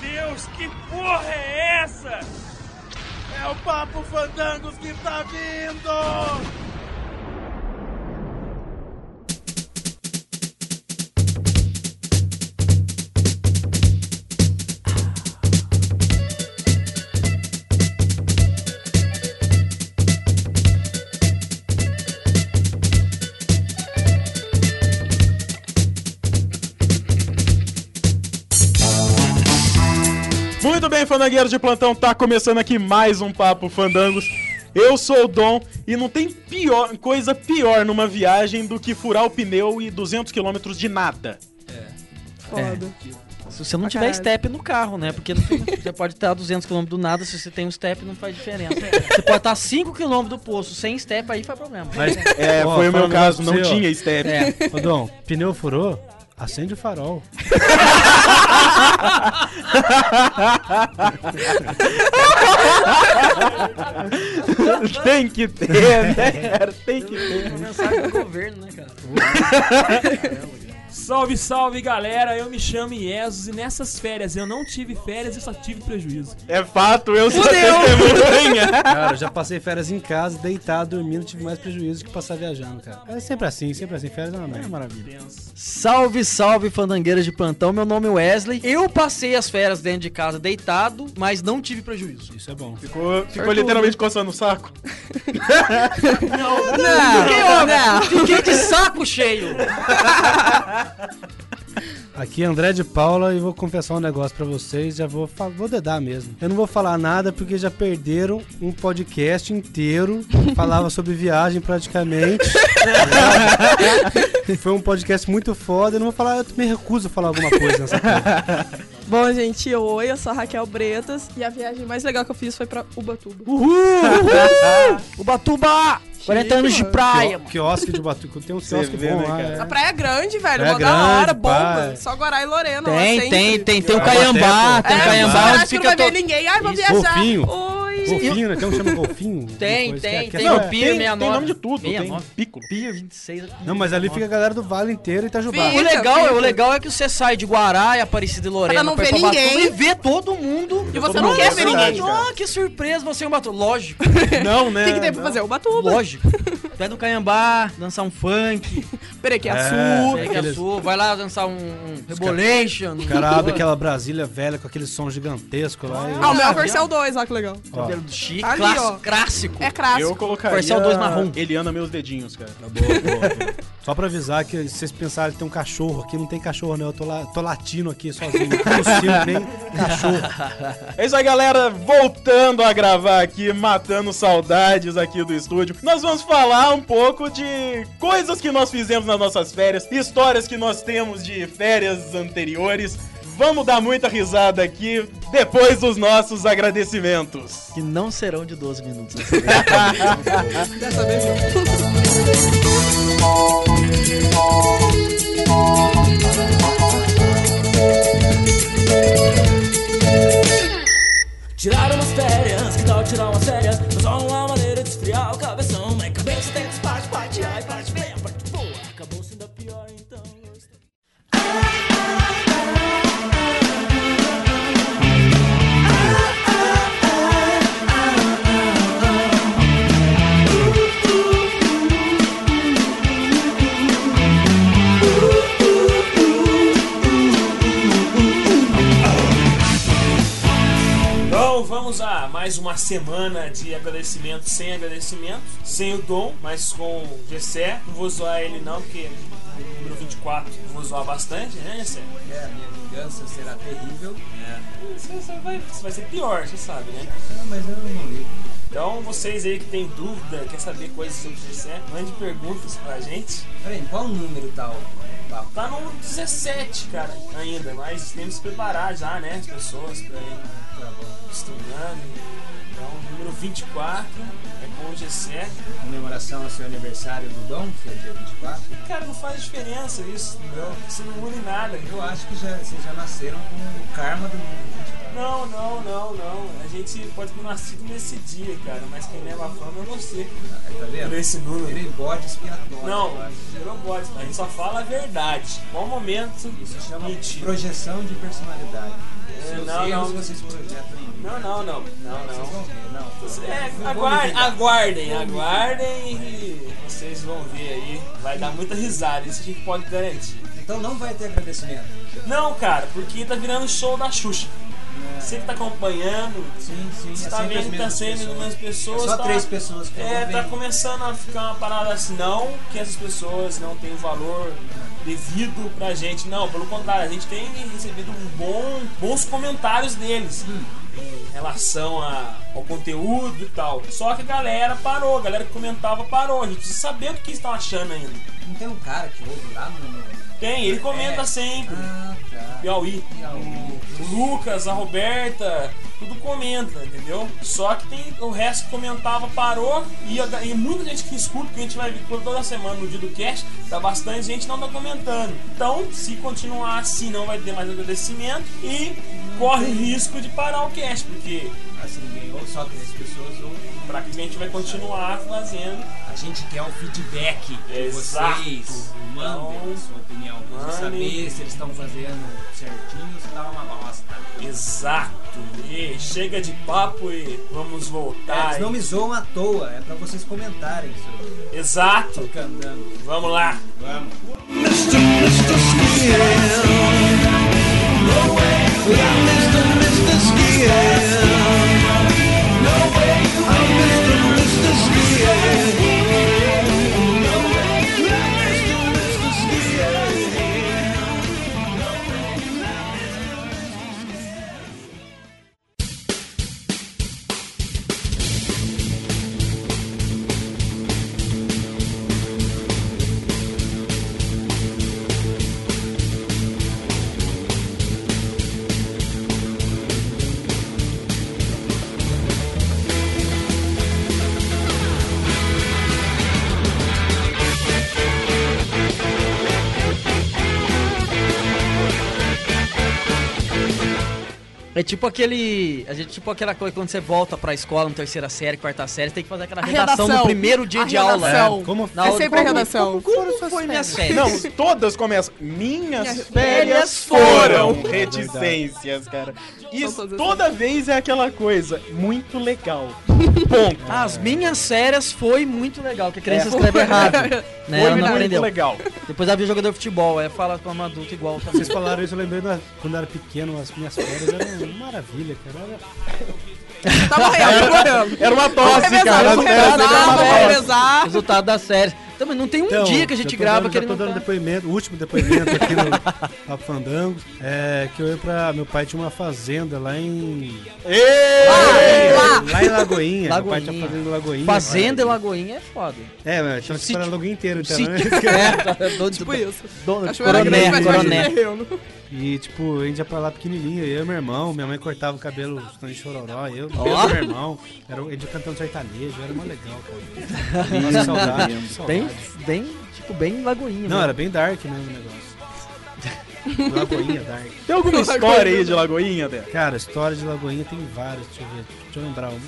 Deus, que porra é essa? É o Papo Fandangos que tá vindo! Fandangueiros de plantão, tá começando aqui mais um Papo Fandangos. Eu sou o Dom e não tem pior, coisa pior numa viagem do que furar o pneu e 200 km de nada. Foda. Se você não Pra tiver caralho. step no carro, né? Porque você pode estar a 200 km do nada, se você tem um step não faz diferença. Você pode estar a 5 km do poço sem step, aí faz problema. Mas, É, Ó, foi o meu caso, não você, ó. tinha step. É. Ô, Dom, pneu furou? Acende o farol. tem que ter, né? cara? Tem que ter. mensagem do governo, né, cara? Salve, salve galera, eu me chamo Iesus e nessas férias eu não tive férias e só tive prejuízo. É fato, eu sou testemunha. Cara, eu já passei férias em casa, deitado, dormindo, tive mais prejuízo que passar viajando, cara. É sempre assim, sempre assim. Férias é uma merda. Maravilha. Salve, salve, fandangueiras de plantão. Meu nome é Wesley. Eu passei as férias dentro de casa deitado, mas não tive prejuízo. Isso é bom. Ficou, ficou literalmente coçando o saco. Não, fiquei, ó, fiquei de saco cheio. Aqui é André de Paula e vou confessar um negócio pra vocês, já vou, vou dedar mesmo. Eu não vou falar nada porque já perderam um podcast inteiro, falava sobre viagem praticamente. Foi um podcast muito foda, eu não vou falar, eu me recuso a falar alguma coisa nessa porra. Bom, gente, oi, eu sou a Raquel Bretas e a viagem mais legal que eu fiz foi pra Ubatuba. Ubatuba! 40 anos de praia, mano. Quiosque de Batuque, tem um Você quiosque vê, bom né, lá. cara? é. A praia é grande, velho, Praia mó da grande, hora, pá, bomba. é. Só Guará e Lorena, Tem, tem, tem, tem o Eu Caiambá, tem o. Caiambá acha que não vai ver ninguém? Ai, vou viajar. Golfinho. Né? Tem um que chama Golfinho. uma Tem, coisa tem, que é- tem que o é- Pier tem, 69. tem nome de tudo, 69. tem Piccolo. Pier 26. Não, mas ali fica a galera do Vale inteiro e Itajubá. Fica. O legal, é, o legal é que você sai de Guará e Aparecida e Lorena não pra ir ver ninguém. e vê todo mundo. E você não quer é ver ninguém. Ah, que surpresa, você é um Ubatuba. Lógico, Não, né? O que, tem pra fazer? Ubatuba. lógico. Vai no Caiambá, dançar um funk, Perequiaçu. É. sua, vai lá dançar um, um Rebolation. O cara abre aquela Brasília velha com aquele som gigantesco lá. Ah, o meu é o Corcel 2, olha que legal. Ó, Cabelo do Chico, Ali, clássico, ó. clássico. É clássico. Eu colocaria Corcel 2 marrom. Eliana meus dedinhos, cara. Tá boa, boa, boa. Só pra avisar que se vocês pensarem que tem um cachorro aqui, não tem cachorro não, eu tô, lá, tô latindo aqui sozinho, tossindo nem cachorro. É isso aí, galera. Voltando a gravar aqui, matando saudades aqui do estúdio. Nós vamos falar um pouco de coisas que nós fizemos nas nossas férias, histórias que nós temos de férias anteriores. Vamos dar muita risada aqui depois dos nossos agradecimentos. Que não serão de 12 minutos. Dessa vez não. Tirar umas férias, que tal tirar umas férias? Mas só uma mais uma semana de agradecimento sem agradecimento, sem o Dom, mas com o Gessé. Não vou zoar ele não, porque o número 24 eu vou zoar bastante, né, Gessé? É, a minha vingança será terrível. Você, você vai, você vai ser pior, você sabe, né? Não, mas eu não ligo. Então vocês aí que tem dúvida, quer saber coisas sobre o Gessé, mande perguntas pra gente. Peraí, qual número tá o papo? Tá no 17, cara, ainda, mas temos que preparar já, né, as pessoas pra ir Tá bom. Estudando. Então, número 24 é com o Gessé. Comemoração ao seu aniversário do Dom, que é dia 24. Cara, não faz diferença isso, entendeu? Isso não muda em nada. Eu acho que já, vocês já nasceram com o karma do número 24. Não, não, não, não. A gente pode ter nascido nesse dia, cara, mas quem leva a fama é você. Aí, tá Por vendo? esse número. Virei bode expiatório. Não, virou bode. A gente só fala a verdade. Qual momento? Isso chama Mentira. projeção de personalidade. É, Seus Não, erros não. vocês já aprendendo. Não, não, não. Não, não. É, aguardem, aguardem, aguardem e vocês vão ver aí. Vai dar muita risada, isso a gente pode garantir. Então não vai ter agradecimento. Não, cara, porque tá virando show da Xuxa. Você que tá acompanhando, Sim, sim. você é tá vendo que tá sendo as pessoas. mesmas pessoas. É só tá- três pessoas que É, tá começando a ficar uma parada assim, não que essas pessoas não têm valor devido pra gente, não, pelo contrário, a gente tem recebido um bom, bons comentários deles em relação a- ao conteúdo e tal. Só que a galera parou, a galera que comentava parou, a gente precisa saber o que eles estão achando ainda. Não tem um cara que ouve lá no. Tem, ele comenta É. sempre. Ah, tá. Piauí. O Lucas, a Roberta, tudo comenta, entendeu? Só que tem o resto que comentava parou e, a- e muita gente que escuta, que a gente vai ver toda semana no dia do cast, tá bastante gente não tá comentando. Então, se continuar assim, não vai ter mais agradecimento e corre risco de parar o cast, porque Assim, ninguém ouve, só três pessoas ouvem. pra que a gente vai continuar fazendo. A gente quer o feedback de Exato. vocês. Mandem Então, sua opinião. Pra gente saber se eles estão fazendo certinho ou se tá uma bosta. Exato. E chega de papo e vamos É, voltar. eles não me zoam à toa, é pra vocês comentarem sobre Exato. o candando. Vamos lá. Vamos. Without Mr. Mr. Skin. É tipo aquele. A gente, tipo aquela coisa quando você volta pra escola, na terceira série, quarta série, tem que fazer aquela A redação, redação. no primeiro dia A de aula. redação. Como Na É sempre a como- redação. Como, como foi minhas férias? Não, todas começam. Minhas Minhas férias férias foram. foram. Reticências, cara. Isso todas toda vez é aquela coisa. Muito legal. Ponto. As minhas férias foi muito legal, que a criança É. escreve errado. Né? Foi muito legal. Depois ela viu jogador de futebol, aí fala como adulto igual também. Vocês falaram isso, eu lembrei da- quando eu era pequeno, as minhas férias eram uma maravilha, cara. Era- Tá morrendo, tá. Era uma tosse, revezar, cara. vamos revezar, vamos revezar. Resultado das séries. Também não tem um Então, dia que a gente grava dando, que ele não dando tá... depoimento, o último depoimento aqui no Papo Fandango, é que eu ia pra. Meu pai tinha uma fazenda lá em. Ê! Lá. Lá em Lagoinha. Meu pai Lagoinha. tinha fazenda em Lagoinha. Fazenda e Lagoinha é foda. É, mas tinha que Sítio. esperar Lagoinha inteira, então, Sítio. né? É, dono Tipo isso. dono- Cachoeira E, tipo, a gente ia pra lá pequenininho, eu e meu irmão, minha mãe cortava o cabelo de chororó, eu, e meu irmão, era, a gente cantando sertanejo, era mó legal, cara. Nossa, saudade, Bem, saudade. bem, tipo, bem Lagoinha. Não, né? era bem dark mesmo o negócio. Lagoinha, dark. Tem alguma história aí de Lagoinha, Dé? Cara, história de Lagoinha tem várias, deixa eu ver, deixa eu lembrar uma.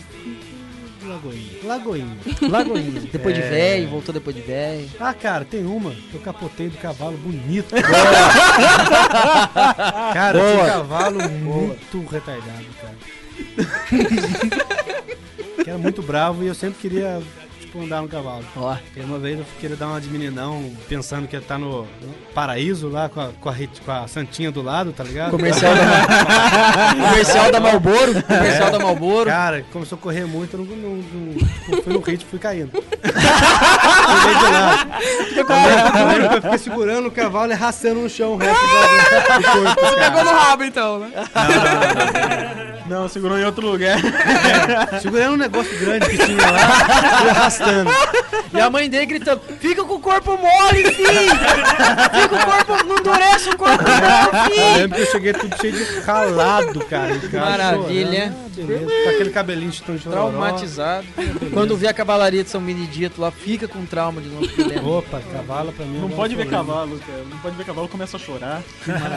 Lagoinha. Lagoinha. Lagoinha. Depois de É. velho, voltou depois de velho. Ah, cara, tem uma que eu capotei do cavalo bonito. cara, Boa. tinha um cavalo muito retardado, cara. que era muito bravo e eu sempre queria, tipo, andar no cavalo. Ó, E uma vez eu queria dar uma de meninão, pensando que ia estar no, no paraíso lá com a, com, a, com a Santinha do lado, tá ligado? comercial da, comercial da Malboro. Comercial da Malboro. Cara, começou a correr muito, eu não, não, não tipo, fui no ritmo, fui caindo. Eu fiquei segurando o cavalo e arrastando no chão o resto da- do corpo. Você pegou no rabo, então, né? Não, segurou em outro lugar. Segurando um negócio grande que tinha lá e. E a mãe dele gritando: Fica com o corpo mole, filho! Fica com o corpo, não endurece o corpo, não, Eu filho! lembro que eu cheguei tudo cheio de ralado, cara. Maravilha. chorando. Ah. Com aquele cabelinho de tão. Traumatizado. Quando vê a cavalaria de São Benedito lá, fica com trauma de novo. Opa, cavalo pra mim. Não agora pode ver cavalo, cara. Não pode ver cavalo, começa a chorar.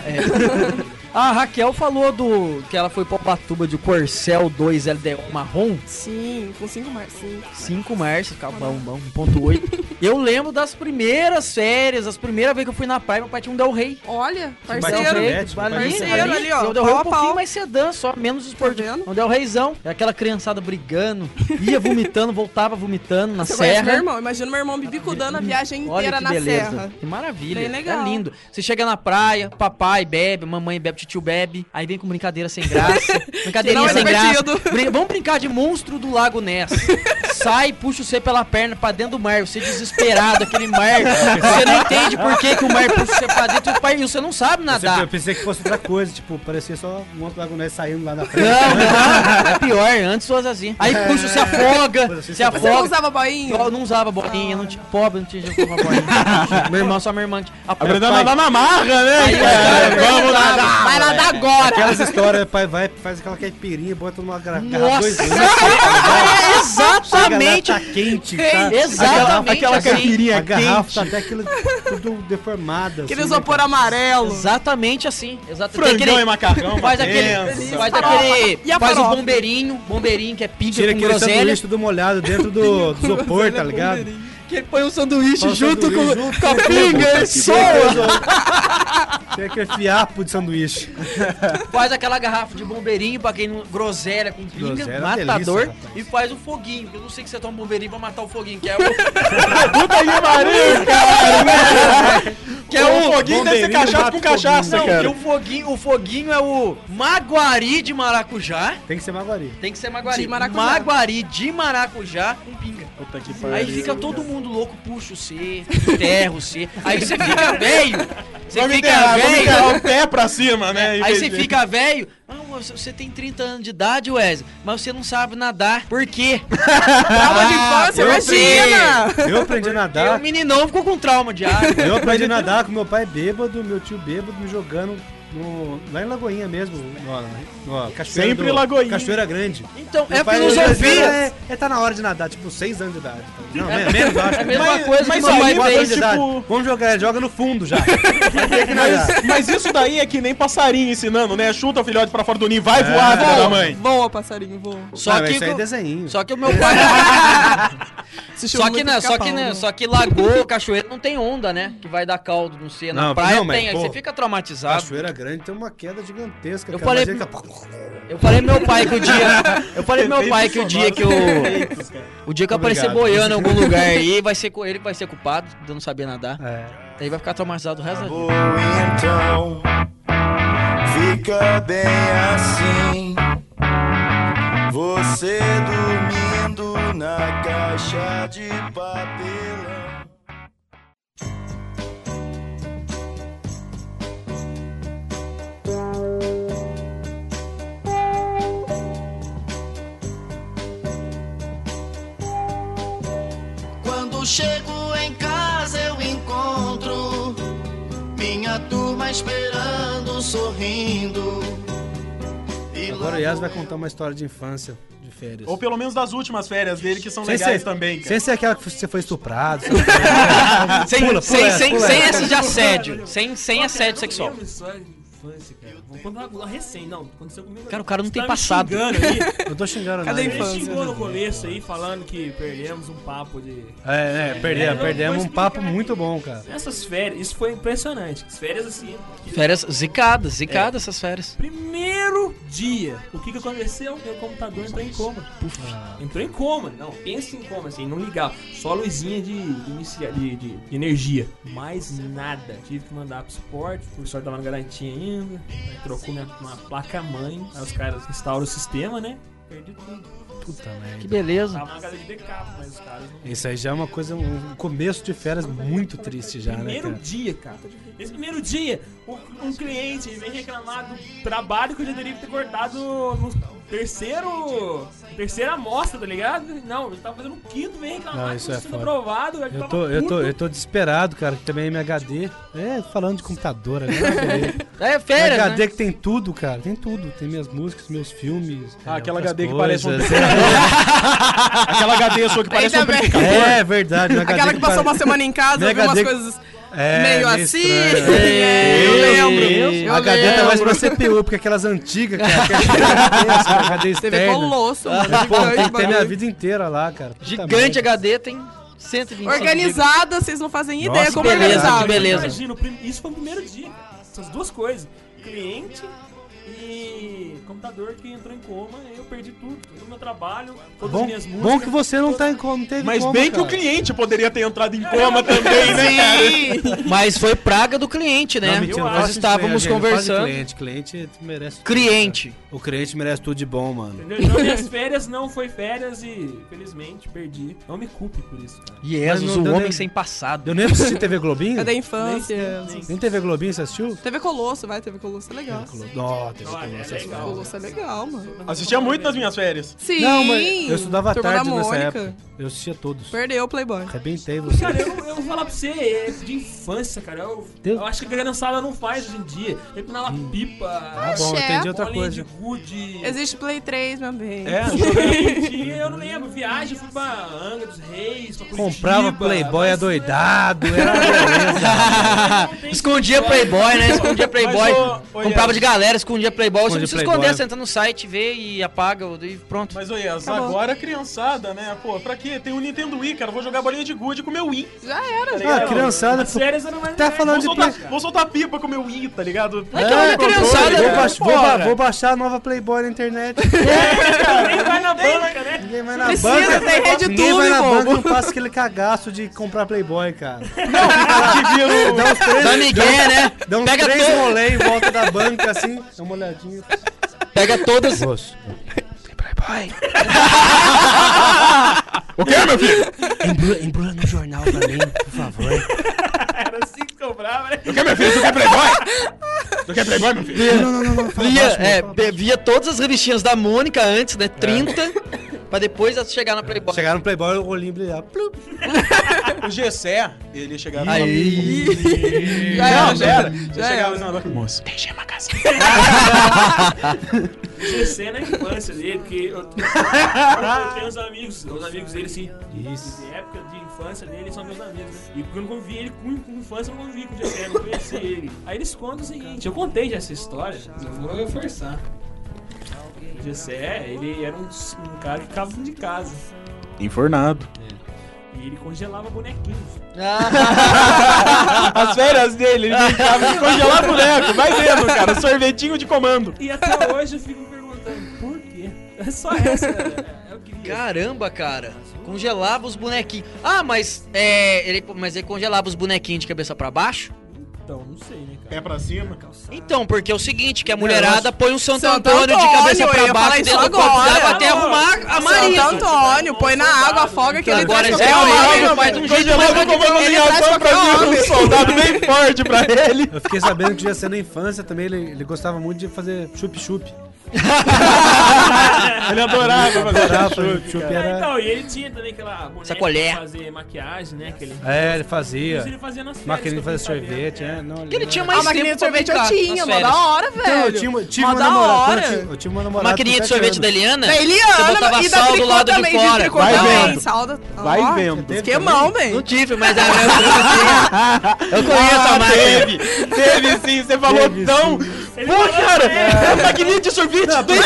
É. A Raquel falou do que ela foi pra Ubatuba de Corcel 2 LDO marrom. Sim, com cinco mais, sim. 5 marças, bom, 1.8. Eu lembro das primeiras férias, as primeiras vezes que eu fui na praia, meu pai tinha um Del Rey. Olha, parceiro. Parceiro ali, ó, O Del Rey um pouquinho mais sedã, só menos esportivo. vendo? Um Del Reizão. É aquela criançada brigando, ia vomitando, voltava vomitando na Você conhece meu serra. irmão? Imagina meu irmão me bicudando a viagem Olha inteira que na beleza. serra. Que maravilha. Bem legal. É lindo. Você chega na praia, papai bebe, mamãe bebe, tio bebe. Aí vem com brincadeira sem graça. Brincadeirinha é sem graça. divertido. Brin- Vamos brincar de monstro do Lago Ness. Sai, puxa você pela perna pra dentro do mar. Você desesperado, aquele mar. Você não entende por que, que o mar puxa você pra dentro. E o pai, você não sabe Eu nadar. pensei que fosse outra coisa, tipo, parecia só um outro lagunés saindo lá na frente. Não, não, é pior, antes fosse assim. Aí puxa, você afoga, Coisa assim, você você não afoga. usava boinha? Eu não usava bolinha, não tinha pobre, não tinha jeito de usar bolinha. Meu irmão, só minha irmã. a nadar na marra, né, Vamos nadar. Vai nadar agora! Aquelas histórias, pai vai, faz aquela caipirinha, bota numa garrafa Nossa, dois litros, é exatamente. Quente, tá? Exatamente Aquela assim. caipirinha garrafa quente. tá até aquilo tudo deformada. Aquele assim, isopor né, amarelo. Exatamente assim. Exatamente. Frangão e macarrão, Faz aquele, benção. faz aquele, E a faz o bombeirinho, bombeirinho que é Tira com aquele groselha, sanduíche tudo molhado dentro do, do isopor, tá ligado? Que ele põe um sanduíche junto com, sanduíche junto com a com o pinga Tem e soa. Tem aquele fiapo de sanduíche. Faz aquela garrafa de bombeirinho pra quem não groselha com pinga, Groselha é matador, delícia, rapaz. e faz o foguinho. Eu não sei que você toma um bombeirinho pra matar o foguinho, que é o Puta que pariu, cara. que é o o foguinho deve ser cachaça com cachaça, Não, cara. que o foguinho, o foguinho é o maguari de maracujá. Tem que ser maguari. Tem que ser maguari. De maracujá. Maguari de maracujá com pinga. Puta que Aí fica todo mundo louco, puxa o C, enterra o C. Aí você fica velho. Você Vamos fica enterrar, vamos velho. o pé pra cima, né? Aí você de- fica velho. Ah, você tem 30 anos de idade, Wesley, mas você não sabe nadar. Por quê? Trauma de infância, eu imagina! Eu aprendi a Porque o nadar. meninão ficou com trauma de água. Eu aprendi a nadar com meu pai bêbado, meu tio bêbado me jogando no, lá em Lagoinha mesmo. No, no, cachoeira Sempre do- Lagoinha. Cachoeira Grande. Então, Meu é pai- filosofia. É, é, tá na hora de nadar, tipo, 6 anos de idade. Não, menos, menos, acho. É a mesma Mas- coisa que mas meu aí, mas tipo- Vamos jogar, joga no fundo já. Que. Mas, mas isso daí é que nem passarinho ensinando, né? Chuta o filhote pra fora do ninho, vai É. voar, filha da mãe. Voa, passarinho, voa. Só Não, que, isso aí é desenho. só que o meu pai. Só que, não, só que, né? só que lagoa, cachoeira não tem onda, né? Que vai dar caldo, não sei. Na Não, praia não, mas, tem, aí você fica traumatizado. Cachoeira Grande tem uma queda gigantesca. Eu cara. falei- Imagina Eu falei pro meu pai que o dia. Eu falei pro meu pai que o dia que o. O dia que eu aparecer boiando em algum lugar aí, vai ser com ele que vai ser culpado de eu não saber nadar. É. Aí vai ficar traumatizado o resto da vida. Vou então, fica bem assim. Você dormindo na caixa de papelão. Quando chego em casa eu encontro minha turma esperando, sorrindo. E Agora o Yas vai contar uma história de infância, de férias. Ou pelo menos das últimas férias dele, que são Sem legais ser- também, cara. Sem ser aquela que você foi estuprado. Sem, Pula, sem, pula sem, pula sem essa de assédio. Sem, sem assédio sexual. Infância, cara. Contar uma recém, não. Aconteceu comigo. Cara, o cara não tem tá me passado. xingando aí. Eu tô xingando Cadê nada. a Ele infância? xingou no começo aí, falando que perdemos um papo de. É, é, perdemos, É, perdemos um papo muito bom, cara. Essas férias, isso foi impressionante. As férias assim. Férias zicadas, zicadas essas férias. Primeiro dia, o que que aconteceu? Meu computador entrou em coma. Entrou em coma. Não, pensa em coma, assim, não ligava. Só a luzinha de, de- de- de energia. Mais nada. Tive que mandar pro suporte, o professor tava na garantia ainda. Aí trocou minha, uma placa-mãe. Aí os caras instauram o sistema, né? Perdi tudo. Puta Que merda. beleza. Tava na casa de backup, mas os caras não. Isso aí já é uma coisa, um começo de férias muito triste já, né, Primeiro dia, cara. Esse primeiro dia, um, um cliente vem reclamar do trabalho que eu já teria que ter cortado no terceiro. Terceira amostra, tá ligado? Não, eu tava fazendo o quinto, vem reclamar Não, que isso é sendo foda. aprovado. Eu, Eu tô, eu, tô, eu tô desesperado, cara, que também é MHD. É, falando de computador agora. beleza. É férias, HD né? que tem tudo, cara. Tem tudo. Tem minhas músicas, meus filmes. Ah, é, aquela HD que coisas. parece um Aquela HD sua que parece um Ainda bem. amplificador. É verdade. meu HD Aquela que passou pare- uma semana em casa, Meu viu umas HD coisas É, meio assim. É, eu lembro. Eu a HD tá mais pra CPU, porque aquelas antigas, cara, que é gigantesca, HD TV externa. Colosso, mano. Pô, tem que ter minha vida inteira lá, cara. Puta Gigante. HD tem 125 Organizada, vocês não fazem ideia Nossa, como beleza, organizado. que beleza. Imagina, isso foi o primeiro dia. Essas duas coisas. Cliente e computador que entrou em coma. E eu perdi tudo. Todo o meu trabalho, todas as Bom, minhas músicas. bom que você não tá em coma, não teve Mas coma, bem que o cara. cliente poderia ter entrado em coma também, né, cara? Mas foi praga do cliente, né? Não, mentira, não Nós estávamos não conversando. Cliente, cliente merece. tudo, Cliente. cara. O cliente merece tudo de bom, mano. Entendeu? Então minhas férias não foi férias e, felizmente, perdi. Não me culpe por isso, cara. Jesus, Mas não o homem nem- sem passado. Eu nem assisti TV Globinho? É da infância. Nem- nem- Nem TV Globinho, você assistiu? TV Colosso, vai, TV Colosso é legal. Ó, TV Olha, Globinho. é legal. Colosso é legal, mano. Assistia muito nas minhas férias. Sim. Não, mas eu estudava Turma tarde da nessa Mônica. época. Eu assistia todos. Perdeu o Playboy. Arrebentei você. Cara, eu, eu vou falar pra você, é de infância, cara. Eu, Deus. eu acho que a criançada não faz hoje em dia. Empinar uma pipa, Ah, bom, Axé. entendi outra bolinha de coisa. gude. Existe Play 3, meu bem. É, eu não lembro. Viagem, fui pra Angra dos Reis, pra. Comprava Playboy mas- adoidado, era uma beleza. Escondia Playboy, né? Escondia Playboy. Mas, ô, Comprava Ian. de galera, escondia Playboy. Você não Escondia precisa Playboy. esconder, você entra no site, vê e apaga e pronto. Mas, ô Yas, Acabou. agora a criançada, né? Pô, pra quê? Tem o Nintendo Wii, cara. Vou jogar bolinha de gude com o meu Wii. Já era. Tá Ah, criançada, As férias eram mais Tá falando Vou de soltar, Play- vou soltar pipa com o meu Wii, tá ligado? É que é uma criançada, vou, baix- vou, ba- vou baixar a nova Playboy na internet. Nem vai na banca, né? Ninguém vai na Precisa, banca. tem RedTube, Ninguém vai na banca e não passa aquele cagaço de comprar Playboy, cara. Que vira o- Dá uns três, Dá Miguel, né? dá uns Pega, três rolê em volta da banca, assim. Dá uma olhadinha. pega todas. Moço, O quê, meu filho? embrulha, embrulha no jornal pra mim, por favor. Era assim que cobrava, né? O quê, meu filho? Tu quer Playboy? Tu quer Playboy, meu filho? Não, não, não, não. Fala Via, baixo, é, fala via todas as revistinhas da Mônica antes, né? 30. Pra depois chegar na Playboy. Chegaram no Playboy, o olhinho brilhava. O Gessé, ele chegava... Aí. Já era, Não, já era. Já chegava assim na banca. Moço, tem gema casa. GC na infância dele, porque eu, eu tenho uns amigos, os amigos dele, assim, Isso. de época de infância dele, são meus amigos, né? E porque eu não convivi ele com, com infância, eu não convivi com o GC, eu não conheci ele. Aí eles contam o seguinte, eu contei já essa história, não vou forçar. O GC, ele era um, um cara que ficava dentro de casa. Enfornado. E ele congelava bonequinhos. As férias dele, ele brincava de congelar boneco. Vai vendo, cara. Sorvetinho de comando. E até hoje eu fico me perguntando, por quê? É só essa, é, é o que queria. Caramba, cara. Congelava os bonequinhos. Ah, mas é, ele, mas ele congelava os bonequinhos de cabeça pra baixo? Então, não sei, né, cara? Pé pra cima. Então, porque é o seguinte, que a mulherada põe um Santo, Santo Antônio, de Antônio, cabeça eu pra baixo dentro do corpo agora. dela até arrumar a Maria. Santo Antônio, põe na água, afoga que ele Agora traz é qualquer o homem. homem, faz de um jeito mais o comando ele traz qualquer vir um homem. soldado bem forte pra ele. Eu fiquei sabendo que já sendo na infância também, ele, ele gostava muito de fazer chup-chup. Ele adorava fazer Adorava chup, cara. Ah, era... então, e ele tinha também aquela boneca Sacolé. pra fazer maquiagem, né? Aquele... É, ele fazia. Isso ele fazia nas férias, Maquininha de eu fazer sorvete, É. né? Não, ele tinha mais A maquininha tempo de sorvete eu brincar tinha, mó da hora, Então, velho. eu tive, tive Mó uma da namorada. Eu tive, eu tive uma namorada. Maquininha de sorvete da. Eliana? Da Eliana Você botava e da sal do lado de fora. Vai vendo. Salda... Vai vendo. Esquemão, também? Não bem. tive, mas a minha Eu conheço a Ah, máquina. teve, teve sim, você falou Teve Pô, cara, é maquininha de sorvete da Porque,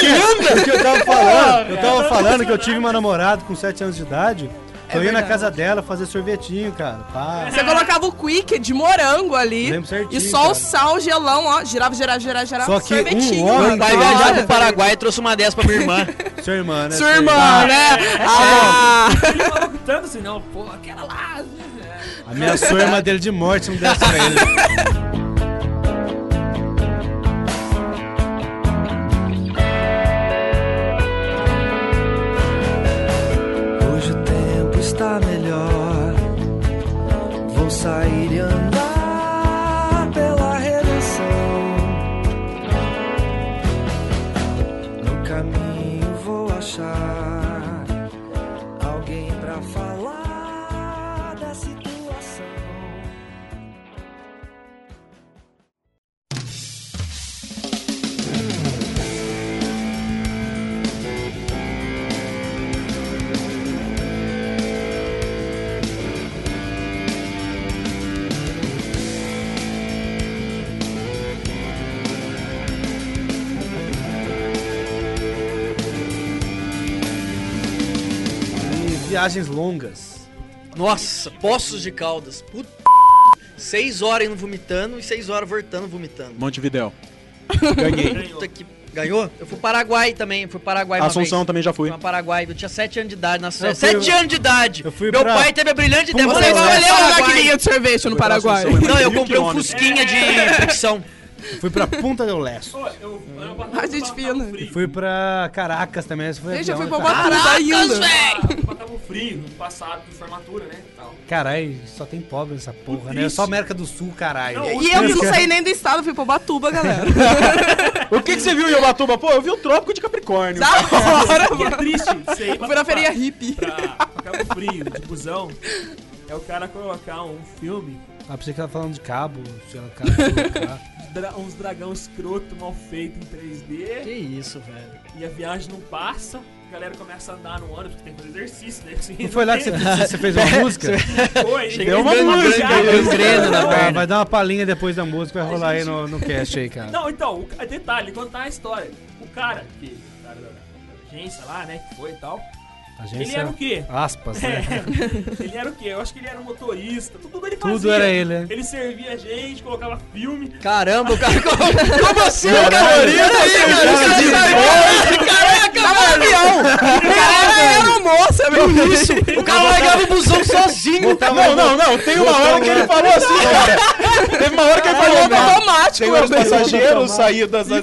porque eu tava falando, eu tava falando que eu tive uma namorada com 7 anos de idade. É eu ia na casa dela fazer sorvetinho, cara. Pá. Você colocava o quick de morango ali. Lembro certinho, E só cara. o sal, gelão, ó. Girava, girava, girava, girava. Só que um sorvetinho, homem- mano. Meu pai viajava pro Paraguai e trouxe uma dessa pra minha irmã. Sua irmã, né? Sua irmã, né? Ah, Ele falou tanto assim, não, pô, aquela lá. Ameaçou a irmã dele de morte se não desse pra ele. Viagens longas. Nossa, Poços de Caldas. Puta. Seis horas indo vomitando e seis horas voltando vomitando. Montevidéu. Ganhei. Puta que... Ganhou? Eu fui pro Paraguai também. Fui Paraguai uma Assunção também já Fui fui. pra Paraguai. Eu tinha sete anos de idade nas Eu férias. fui- Sete anos de idade! eu fui Meu pra- pai teve a brilhante ideia. Fomos Você pra vai Leste. ler o Olha a Paraguai. maquininha de sorvete no Paraguai. Assunção, Não, eu comprei um fusquinha de fricção. Fui pra Punta del Leste. A gente fina. Fui pra Caracas também. esse foi Gente, eu fui pra. Ubatuba ainda. Eu tava frio no passado de formatura, né? Caralho, só tem pobre nessa porra, né? É triste. só América do Sul, caralho. E eu não saí nem do estado, fui pra Ubatuba, galera. O que, que você viu em Ubatuba? Pô, eu vi o Trópico de Capricórnio. Da hora, O que é mano. triste, você ir Fui na feria hippie. pra, pra Cabo Frio, de busão, é o cara colocar um filme, Ah, pensei que ela falando de cabo, sei lá, cabo, dra- uns dragão escroto mal feito em 3D, Que isso, velho. e a viagem não passa, a galera começa a andar no ônibus, porque tem que fazer exercício, né? Assim, Não foi lá que você, você fez uma música? Foi, Deu uma música, gangrena na Ah, perna. vai dar uma palhinha depois da música, vai rolar aí no, no cast aí, cara. Não, então, o detalhe, contar a história. O cara, que, o cara da, da agência lá, né, que foi e tal, A ele agência, era o quê? aspas, né? É, ele era o quê? Eu acho que ele era um motorista, tudo ele fazia. Tudo era ele, né? Ele servia a gente, colocava filme. Caramba, o cara. Como assim, Caralho, Caraca, mano! Cara, era um moça, meu Isso! O cara largava o busão sozinho. Não, não, não. Tem uma hora que ele falou assim, cara. Teve uma hora que ele falou, Piloto não. automático, Tem meu Deus. passageiros, saídas E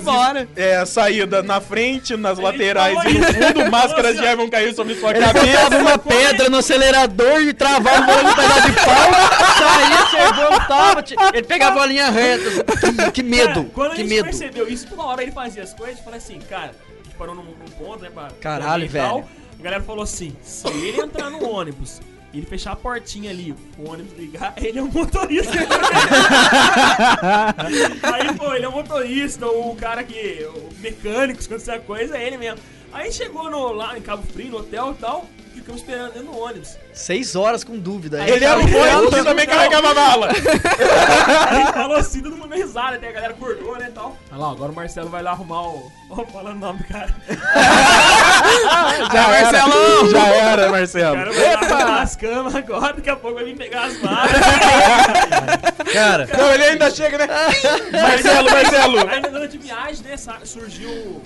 é, saída na frente, nas laterais falou e no fundo, máscaras Ele de ar vão cair sobre sua Ele cabeça. botava uma pedra no acelerador e travava o ônibus pedaço de pau, saía, você voltava. Ele pegava a linha reta. Que, que medo, Cara, quando a que gente medo. percebeu isso, toda hora ele fazia as coisas, falei assim, cara, a gente parou num, num ponto, né, pra... Caralho, pra velho. A galera falou assim, se ele entrar no ônibus e ele fechar a portinha ali, o ônibus ligar, ele é um motorista. Aí, pô, ele é um motorista, o cara que... O mecânico, se acontecer a coisa, é ele mesmo. Aí chegou no, lá em Cabo Frio, no hotel e tal, ficamos esperando dentro do ônibus. Seis horas com dúvida. Ele era o boy que também carregava mala. Aí ele falou assim, todo mundo meio risada, até a galera acordou, né, e tal. Olha lá, agora o Marcelo vai lá arrumar o... Ó, falando o nome do cara. Já Marcelão! Já era, O Marcelo. cara vai arrumar as camas agora, daqui a pouco vai vir pegar as malas. Cara, Não, ele ainda chega, né? Marcelo, Marcelo. Aí durante a viagem, né, surgiu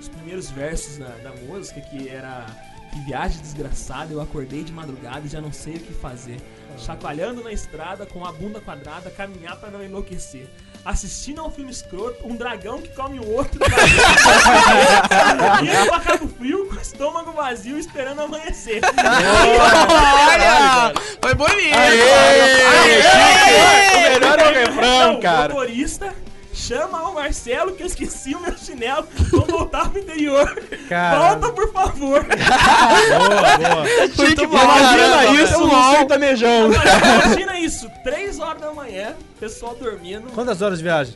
os primeiros versos da, da música, que era... Que viagem desgraçada, eu acordei de madrugada e já não sei o que fazer. Chacoalhando na estrada, com a bunda quadrada, caminhar pra não enlouquecer. Assistindo a um filme escroto, um dragão que come o outro. Indo pra Cabo Frio, com o estômago vazio, esperando amanhecer. Olha! Foi bonito. Aê, chique. O melhor é o refrão, cara. O motorista chama o Marcelo que eu esqueci o meu chinelo. Vou voltar pro interior. Cara. Volta, por favor. boa, boa. Muito bom. Imagina Caramba, isso no sertanejão. Imagina isso, 3 horas da manhã, pessoal dormindo. Quantas horas de viagem?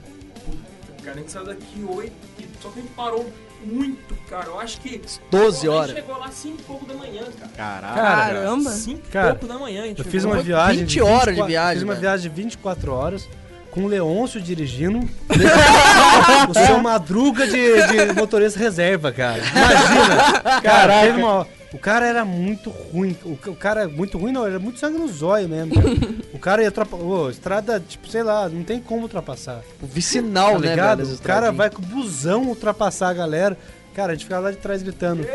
Cara, a gente saiu daqui 8, só que a gente parou muito, cara. Eu acho que. 12 A horas. gente chegou lá 5 e pouco da manhã, cara. Caralho. Caramba. 5 e Cara, pouco da manhã, a gente Eu fiz uma viagem 20 de horas de 24 viagem, Fiz uma viagem de 24 horas com o Leôncio dirigindo. o seu Madruga de, de motorista reserva, cara. Imagina. Cara, teve uma- o cara era muito ruim. O, ca- o cara é muito ruim, não, era muito sangue no zóio mesmo. cara. O cara ia ultrapassar. estrada, tipo, sei lá, não tem como ultrapassar. O vicinal, Tá né, ligado? velho? o cara vai com o busão ultrapassar a galera. Cara, a gente ficava lá de trás gritando.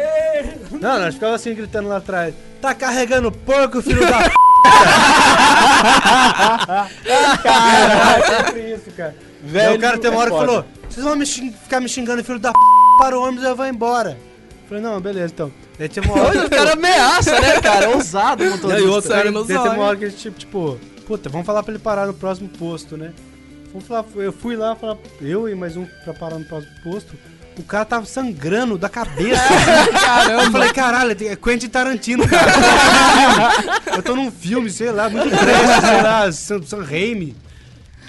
Não, não, a gente ficava assim gritando lá atrás. Tá carregando porco, filho da p. Caralho, sempre isso, cara. Aí o cara tem uma hora que falou: Vocês vão me xing- ficar me xingando, filho da p. Para o ônibus e eu vou embora. Eu Falei, não, beleza, então. Daí teve uma hora. O cara ameaça, né, cara? Ousado motorista. e outro, cara, daí teve uma hora que a gente, tipo, tipo, puta, vamos falar pra ele parar no próximo posto, né? Vamos falar, eu fui lá falar, eu e mais um pra parar no próximo posto. O cara tava sangrando da cabeça. Caramba. Eu falei, caralho, é Quentin Tarantino, cara. eu tô num filme, sei lá, muito grande, sei lá, San Raimi.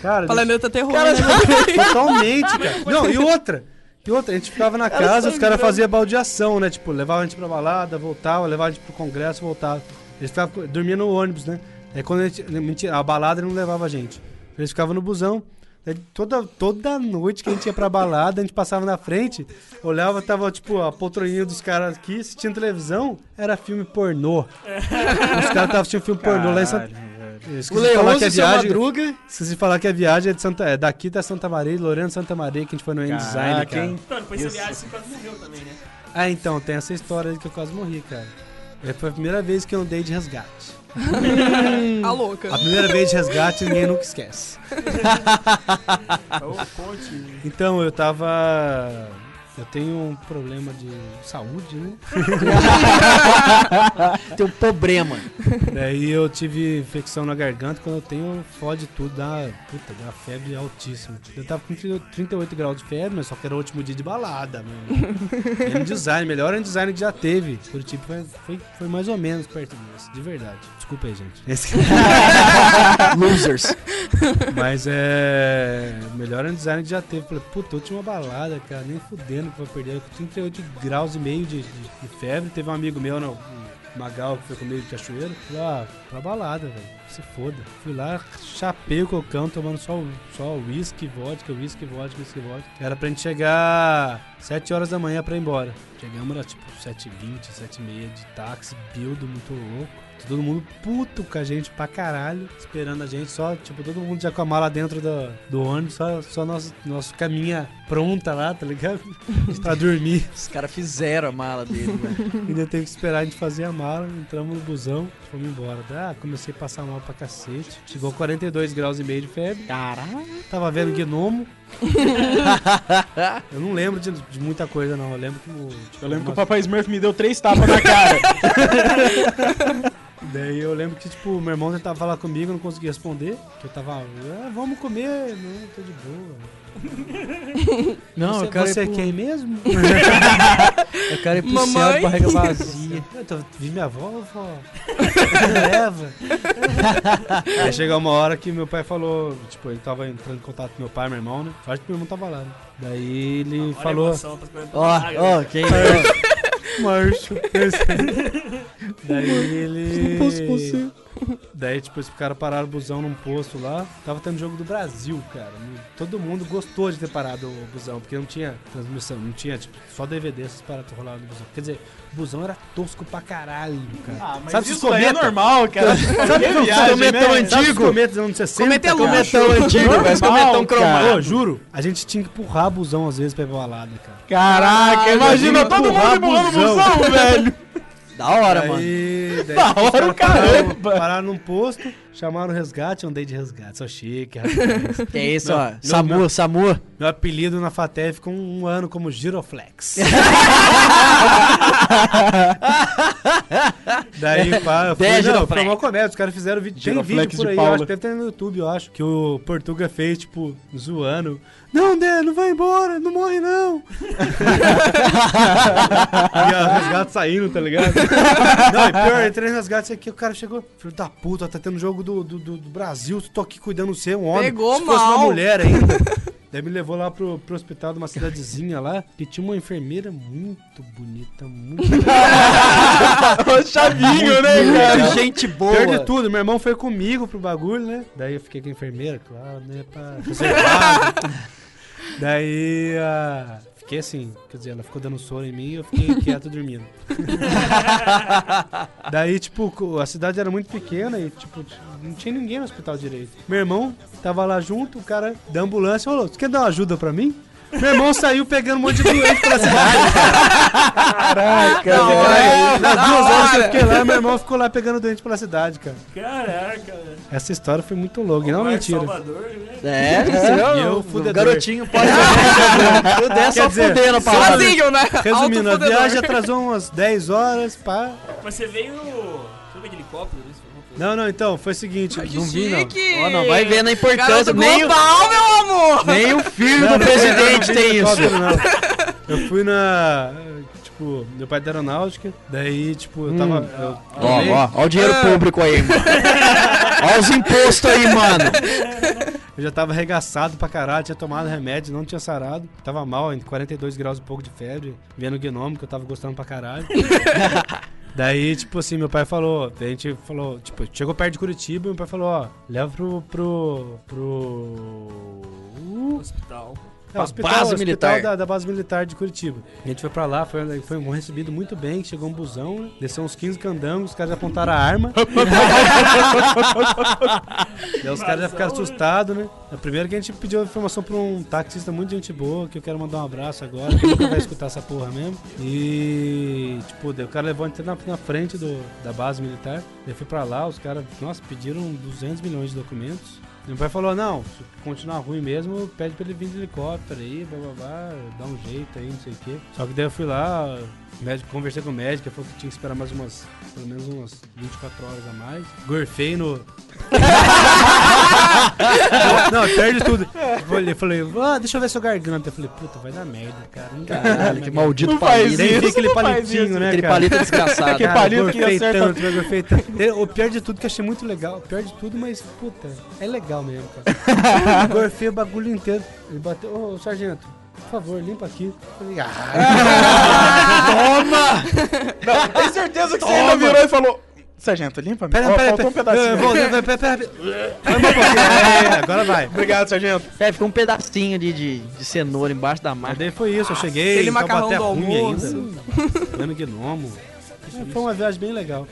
Cara, Planeta Terror, Cara, né? totalmente, cara. Não, e outra. E outra, a gente ficava na casa, os caras faziam baldeação, né? Tipo, levava a gente pra balada, voltava, levava a gente pro congresso, voltava. Eles ficavam, dormia no ônibus, né? Aí quando a gente. A balada não levava a gente. Eles ficavam no busão. Daí Toda, toda noite que a gente ia pra balada, a gente passava na frente, olhava, tava, tipo, a poltroninha dos caras aqui, assistindo televisão, era filme pornô. Os caras estavam assistindo filme pornô lá em Santa... O de falar que a viagem... Madruga. Esqueci de falar que a viagem é, de Santa, é daqui da Santa Maria, de Lorena Santa Maria, que a gente foi no N-Design, Caraca, cara. hein? Então, depois dessa viagem você quase morreu também, né? Ah, então, tem essa história aí que eu quase morri, cara. É, Foi a primeira vez que eu andei de resgate. A louca. A primeira vez de resgate ninguém nunca esquece. Conte. Então, eu tava. Eu tenho um problema de saúde, né? Tem um problema. Daí eu tive infecção na garganta, quando eu tenho, fode tudo, dá, puta, dá febre altíssima. Eu tava com 38 graus de febre, mas só que era o último dia de balada, mano. Era design, melhor design que já teve. Curitiba foi, foi, foi mais ou menos perto disso, de verdade. Desculpa aí, gente. Esse- Losers. Mas é. Melhor design que já teve. Falei, puta, última balada, cara, nem fudendo que vou perder. Eu com 38 graus e meio de, de- de febre. Teve um amigo meu, não, o Magal, que foi comigo de cachoeira. Falei, ah, pra balada, velho. Se foda. Fui lá, chapei o cocão, tomando só o- só whisky, vodka, whisky, vodka, whisky, vodka. Era pra gente chegar 7 horas da manhã pra ir embora. Chegamos, era tipo 7h20, 7h30 de táxi, build muito louco. Todo mundo puto com a gente pra caralho, esperando a gente, só, tipo, todo mundo já com a mala dentro do, do ônibus, só, só nosso, nosso caminha pronta lá, tá ligado? pra dormir. Os caras fizeram a mala dele, mano. Ainda teve que esperar a gente fazer a mala, entramos no busão, fomos embora. Ah, comecei a passar mal pra cacete. Chegou 42 graus e meio de febre. Caralho. Tava vendo gnomo. eu não lembro de, de muita coisa, não. Eu lembro que o. tipo, Eu lembro que o Papai Smurf me deu três tapas na cara. Daí eu lembro que, tipo, meu irmão tentava falar comigo, eu não conseguia responder. Que eu tava, ah, vamos comer. Não, tô de boa. Não, você eu quero você ir é pro- quem mesmo? Eu quero ir pro Mamãe. céu de barriga vazia. Eu tô, vi minha avó, vó. Me leva. Aí chegou uma hora que meu pai falou, tipo, ele tava entrando em contato com meu pai, meu irmão, né? Acho que meu irmão tava lá, né? Daí ele Olha falou. tá ficando Ó, água. ó, quem é? Marcho. Daí ele. Daí, tipo, esse cara pararam o busão num posto lá. Tava tendo jogo do Brasil, cara. Todo mundo gostou de ter parado o busão, porque não tinha transmissão, não tinha, tipo, só DVD essas paradas que rolavam no busão. Quer dizer, o busão era tosco pra caralho, cara. Ah, mas Sabe isso é normal, cara. Sabe os viagem, cometão né? antigo? Sabe os cometas dos anos 60? Cometa é. Cometão antigo, velho. Cometão cromado. Ô, juro, a gente tinha que empurrar busão às vezes pra ir pra balada, cara. Caraca, imagina imagina todo mundo empurrando o busão, velho. Da hora, mano. Aí, daí, Da hora o caramba. Pararam num posto, chamaram o resgate, eu andei de resgate, só chique, rapaz. Que é isso, Não, ó. não, Samu, não. Samu. Meu apelido na Faté ficou um ano como Giroflex. Daí, pá, eu fui, Dez não, Giroflex. foi uma comédia, os caras fizeram vídeo, tem vídeo por aí, acho que deve ter no YouTube, eu acho, que o Portuga fez, tipo, zoando. Não, Dé, não vai embora, não morre não. e a resgate saindo, tá ligado? Não, e pior, entrei no resgate aqui, o cara chegou, filho da puta, tá tendo jogo do, do, do, do Brasil, tô aqui cuidando de você, um homem. Pegou Se fosse uma mal. mulher ainda. Daí me levou lá pro, pro hospital de uma cidadezinha lá, que tinha uma enfermeira muito bonita, muito O chavinho, né, cara? Gente boa. Pior de tudo, meu irmão foi comigo pro bagulho, né? Daí eu fiquei com a enfermeira, claro, né? Pra reservado. Daí, ah, fiquei assim, quer dizer, ela ficou dando sono em mim e eu fiquei quieto dormindo. Daí, tipo, a cidade era muito pequena e, tipo, não tinha ninguém no hospital direito. Meu irmão tava lá junto, o cara da ambulância falou: Você quer dar uma ajuda pra mim? Meu irmão saiu pegando um monte de doente pela cidade. Caraca, Da velho. hora. Nas Da duas horas que eu fiquei lá, meu irmão ficou lá pegando doente pela cidade, cara. Caraca, velho. Essa história foi muito louca, e não Marcos mentira. Salvador, né? É, você E eu, fudedor. Garotinho pode Eu der Quer só dizer, fudendo a parada. Sozinho, né? Resumindo, a viagem atrasou umas 10 horas, pá. Mas você veio. De helicóptero, isso? Não, não, então, foi o seguinte, não vi não. Ó, não, vai vendo a importância. Garoto Nem o, global, meu amor. nem o filho Não, do não, presidente não, tem isso. não. Eu fui na. Tipo, meu pai da aeronáutica, daí, tipo, eu tava. eu Ó, ó, ó o dinheiro Ah. público aí, mano. Ó os impostos aí, mano. Eu já tava arregaçado pra caralho, tinha tomado remédio, não tinha sarado. Tava mal, em 42 graus e pouco de febre, vendo o gnome, que eu tava gostando pra caralho. Daí, tipo assim, meu pai falou, a gente falou, tipo, chegou perto de Curitiba meu pai falou, ó, leva pro. pro. pro. hospital. É, o hospital, base hospital militar. Da, da base militar de Curitiba. A gente foi pra lá, foi, foi um recebido muito bem, chegou um busão, né? desceu uns 15 candangos, os caras apontaram a arma. Daí os caras já ficaram assustados, né? A primeira que a gente pediu informação pra um taxista muito gente boa, que eu quero mandar um abraço agora, que nunca vai escutar essa porra mesmo. E, tipo, o cara levou a gente na, na frente do, da base militar. Eu fui pra lá, os caras, nossa, pediram 200 milhões de documentos. Meu pai falou, não, se continuar ruim mesmo, pede pra ele vir de helicóptero aí, blá blá blá, dá um jeito aí, não sei o quê. Só que daí eu fui lá, médico, conversei com o médico, ele falou que tinha que esperar mais umas, pelo menos umas 24 horas a mais. Gorfei no... não, perde tudo. Eu falei, ah, deixa eu ver sua garganta. Eu falei, puta, vai dar merda, cara. Não dá, Caralho, que maldito Não palito. Isso. vi aquele palitinho, né, Aquele cara? palito desgraçado. Aquele palito que gorfei acerta- tanto, eu gorfei tanto. O pior de tudo que eu achei muito legal. O pior de tudo, mas, puta, é legal mesmo, cara. Eu gorfei o bagulho inteiro. Ele bateu, ô, sargento, por favor, limpa aqui. Falei, ah, Não, tem certeza que você ainda virou e falou. Sargento, limpa pera, Ó, pera, faltou um pera, pedacinho. vou, pera, pera, pera. É, agora vai. Obrigado, sargento. É, ficou um pedacinho ali de, de cenoura embaixo da marca. daí foi isso, eu cheguei, Aquele em macarrão do almoço. ainda. Dando gnomo. É, Foi uma viagem bem legal.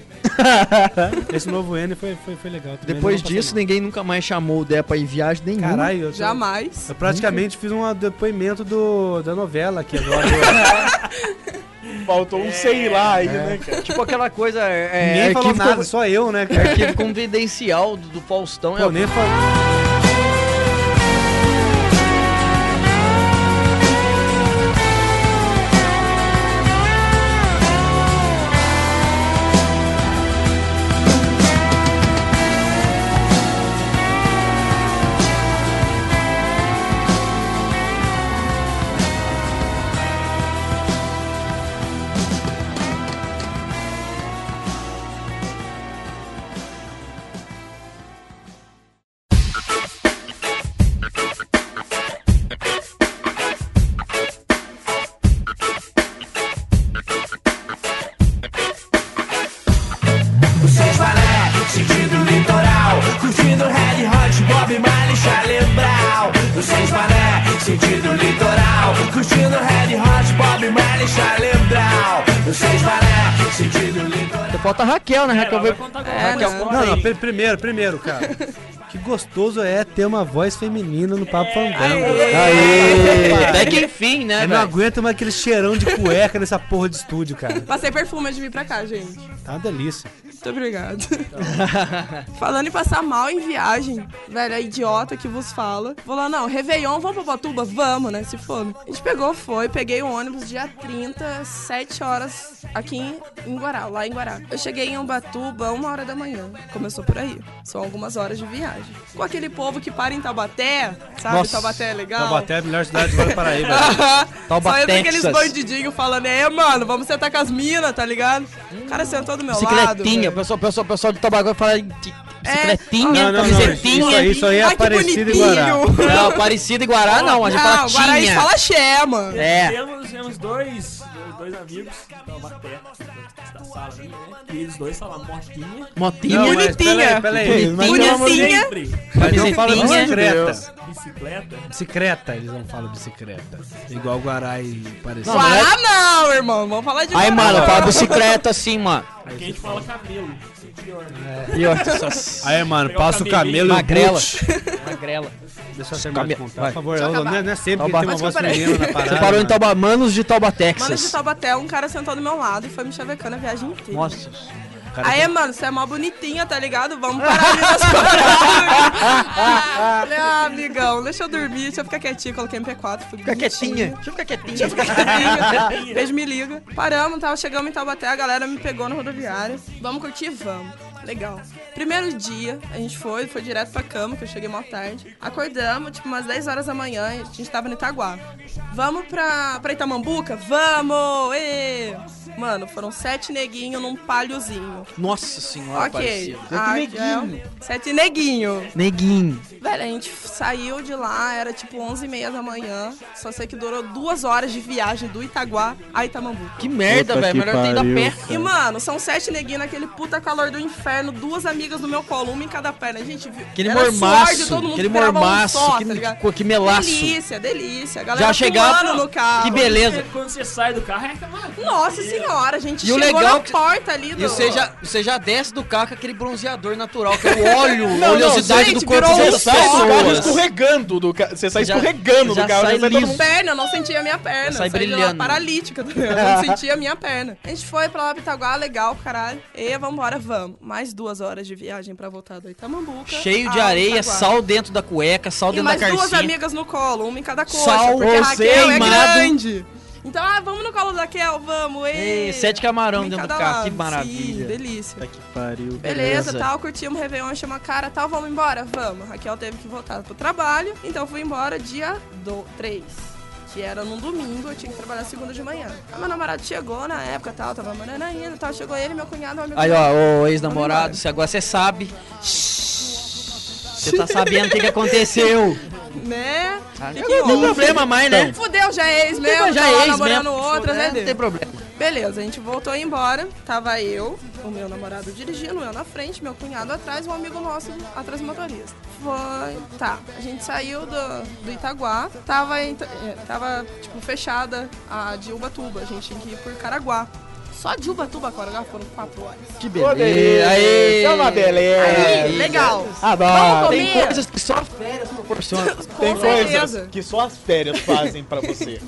Esse novo N foi, foi, foi legal. também, Depois disso, ninguém nunca mais chamou o Dé pra ir viagem nenhuma. Caralho, eu, Jamais. eu praticamente fiz um depoimento do, da novela aqui agora. Faltou um sei lá aí, né, cara? Tipo aquela coisa. É, Ninguém falou arquivo nada, con- só eu, né, cara? Arquivo confidencial do, do Faustão. Pô, é nem falou. Brown Vocês valé, sentido litoral Curtindo Red Hot, Bob Marley, Charlie Brown Vocês valé, sentido litoral falta a Raquel, né? Raquel vai. É, Raquel, né? conta Não, não, pri- primeiro, primeiro, cara. Que gostoso é ter uma voz feminina no Papo Fandango. Aê! Até que enfim, né, Eu não aguento mais aquele cheirão de cueca nessa porra de estúdio, cara. Passei perfume antes de vir pra cá, gente. Tá uma delícia. Muito obrigado. Falando em passar mal em viagem, velho, a idiota que vos fala. Vou lá, não, Réveillon, vamos pra Botuba? Vamos, né? Se for. A gente pegou, foi, peguei o ônibus dia 30, 7 horas aqui em, em Guará, lá em Guará. Eu cheguei em Ubatuba uma hora da manhã. Começou por aí. São algumas horas de viagem. Com aquele povo que para em Taubaté, sabe? Nossa, Taubaté é legal. Taubaté é a melhor cidade do Paraíba. Taubaté, Só entra aqueles bandidinhos falando, é, mano, vamos sentar com as minas, tá ligado? O cara sentou do meu lado. Bicicletinha, o pessoal, pessoal, pessoal de Tabaco fala de bicicletinha, Não, não, não. camisetinha. Isso aí, isso aí é Ai, Aparecida e Guará. Não, Aparecida e Guará não, a gente fala Não, agora a gente tinha. fala xé, mano. É. Temos, temos dois, dois amigos que Taubaté, da sala ali, né? E eles dois falam motinha. Motinha. Não, Bonitinha. peraí, peraí. Mas Bonitinha. Sempre. Mas não fala Camisetinha. bicicleta. Bicicleta. Bicicleta, eles não falam bicicleta. Igual Guará e Aparecida. Não, Guará não, irmão. Vamos falar de Aí, mano, fala bicicleta assim, mano. Aqui a gente fala cabelo. Né? Essas Aí, mano, passa o camelo e o magrela. Magrela. Deixa eu terminar de contar, por favor. Eu Não é, não é sempre que Tauba- tem uma voz que feminina na parada. Você parou em mano. Tauba, Manos de Tauba, Mano, de Texas. Taubaté, um cara sentou do meu lado e foi me chavecando a viagem inteira. Nossa. Aí, mano, você é mó bonitinha, tá ligado? Vamos parar ali nas. Falei, ah, amigão, deixa eu dormir, deixa eu ficar quietinha. Coloquei MP4, fui Fica quietinha. Deixa eu ficar quietinha. Deixa eu ficar quietinha. Beijo, me liga. Paramos, tava, chegamos em Taubaté, a galera me pegou na rodoviária. Vamos curtir? Vamos. Legal. Primeiro dia, a gente foi, foi direto pra cama, que eu cheguei mal tarde. Acordamos, tipo, umas 10 horas da manhã, a gente tava no Itaguá. Vamos pra, pra Itamambuca? Vamos! Ê! Mano, foram sete neguinhos num palhozinho. Nossa senhora, ok. parecia. Ah, neguinho. é, Sete neguinho. Neguinho. Velho, a gente saiu de lá, era tipo 11 e meia da manhã. Só sei que durou duas horas de viagem do Itaguá a Itamambuca. Que merda, Puta velho. que Melhor ter ido a pariu, pé. E, mano, são sete neguinhos naquele puta calor do inferno, duas amigas no meu colo, uma em cada perna. A gente viu. Aquele era suor de mormaço. todo mundo Aquele que virava um mormaço. só, que, tá ligado? que, que melaço. Delícia, delícia. A galera Já chegava- pulando no carro. Que beleza. Quando você sai do carro, é aquela Nossa senhora, a gente E o chegou legal na que- porta ali do... E você já, você já desce do carro com aquele bronzeador natural, que é o óleo, a não, oleosidade gente, do corpo das Você sai do carro escorregando do carro. Você sai Já- escorregando já do carro. sai você sai todo liso. perna, eu não sentia a minha perna. Sai de lá brilhando. paralítica, tá eu não sentia a minha perna. A gente foi pra lá, Pitaguá, legal, caralho. E vambora, vamos. Mais duas horas de viagem pra voltar do Itamambuca. Cheio de areia, Itaguá. sal dentro da cueca, sal E dentro mais da duas carcinha. amigas no colo, uma em cada coxa, Sal, porque Raquel é grande. Então, ah, vamos no colo da Raquel, vamos. Ei, Ei, sete camarão dentro do carro, que lado. maravilha. Sim, delícia. Puta que pariu. Beleza, Beleza. tal, curtimos o Réveillon, chama a cara, tal, vamos embora? Vamos. Raquel teve que voltar pro trabalho, então fui embora dia 3. Que era num domingo, eu tinha que trabalhar segunda de manhã. Aí meu namorado chegou na época, tal, tava morando ainda, tal, chegou ele, meu cunhado, meu amigo. Aí, ó, ô ex-namorado, se agora você sabe. Você tá sabendo o que, que aconteceu. Né? Tá? Que Não tem problema mais, né? Fudeu, já é ex mesmo, já tá é lá ex namorando mesmo. outras, É, né, não tem problema. Beleza, a gente voltou embora. Tava eu, o meu namorado dirigindo, eu na frente, meu cunhado atrás, um amigo nosso atrás do motorista. Foi. Tá. A gente saiu do, do Itaguá. Tava, em- eh, tava, tipo, fechada a de Ubatuba. A gente tinha que ir por Caraguá. Só de Ubatuba a Caraguá foram quatro horas. Que beleza. delícia. Aí. É uma beleza. Aí, legal. Ah, Vamos bom. comer? Tem coisas que só férias proporcionam. Tem coisas que só as férias fazem pra você.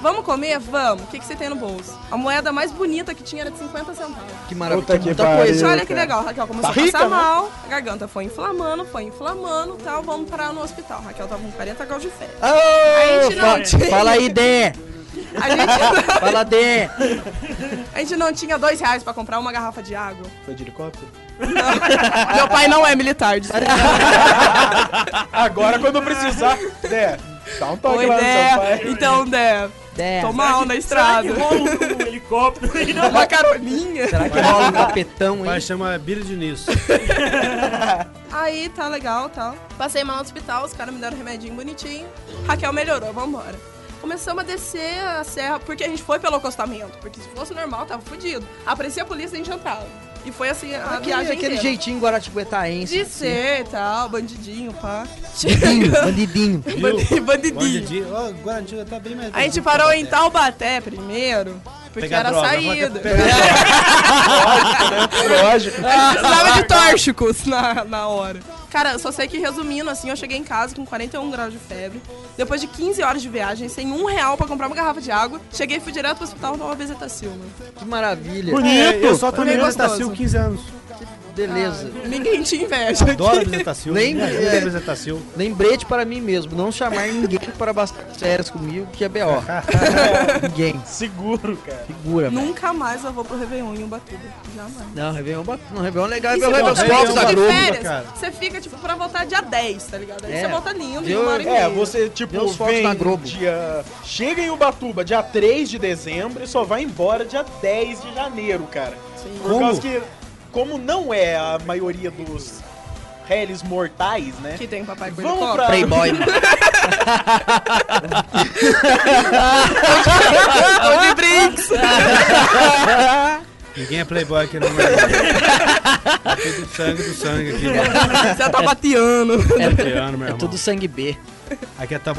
Vamos comer? Vamos. O que, que você tem no bolso? A moeda mais bonita que tinha era de 50 centavos. Que maravilha. Puta que muita pariu. coisa. Olha que legal, Raquel começou Tá a passar rica, né? mal, a garganta foi inflamando, foi inflamando tal, vamos parar no hospital. Raquel tava com 40 graus de febre. a gente não tinha. Fala aí, Dé. A gente, Fala, Dé. a gente não tinha dois reais pra comprar uma garrafa de água. Foi de helicóptero? Meu pai não é militar. desculpa. Agora, quando precisar. Dé, dá um toque Oi, lá no Dé. seu pai. Então, Dé, Dé. tô mal na Será que estrada. rola um, um helicóptero não Uma caroninha. Será que rola um tapetão, O pai hein? chama Billy Diniz. Aí, tá legal, tal. Passei mal no hospital, os caras me deram remedinho bonitinho. Raquel melhorou, vambora. Começamos a descer a serra, porque a gente foi pelo acostamento. Porque se fosse normal, tava fudido. Aparecia a polícia, a gente entrava. E foi assim a Aquele, viagem aquele inteira. jeitinho guaratinguetaense. De ser e tal, bandidinho, pá. Bandidinho, bandidinho. Bandi- Bandidinho. Bandidinho. Ó, Guarandinho tá bem mais. A gente parou em Taubaté primeiro, porque Pegar era droga, saída. Lógico. Precisava de tóxicos na, na hora. Cara, eu só sei que resumindo, assim, eu cheguei em casa com 41 graus de febre. Depois de 15 horas de viagem, sem um real pra comprar uma garrafa de água, cheguei e fui direto pro hospital tomar bezetacil, mano. Que maravilha. É, eu só tomei Bezetacil gostoso. 15 anos. Beleza. Ninguém te inveja. Adoro aqui. Bezetacil. Lembra- é. é Bezetacil. Lembrete para mim mesmo, não chamar ninguém para bastar férias comigo, que é B.O. ninguém. Seguro, cara. Segura, velho. Nunca mais eu vou pro Réveillon em Ubatuba. Jamais. Não, Réveillon, ba- não, Réveillon é legal, E Réveillon você é os volta Réveillon da de férias, cara. você fica, tipo, pra voltar dia 10, tá ligado? Aí É. você volta lindo, em uma hora e meia. É, você, tipo, os vem na Globo. dia... Chega em Ubatuba dia 3 de dezembro e só vai embora dia 10 de janeiro, cara. Sim. Por causa que, como não é a maioria dos réis mortais, né? Que tem papai com Vamos pra- Playboy, mano. Tô de brinks. Ninguém é playboy aqui no É tudo sangue do sangue aqui. né? Você tá bateando. É É irmão. tudo sangue B. Aqui é tá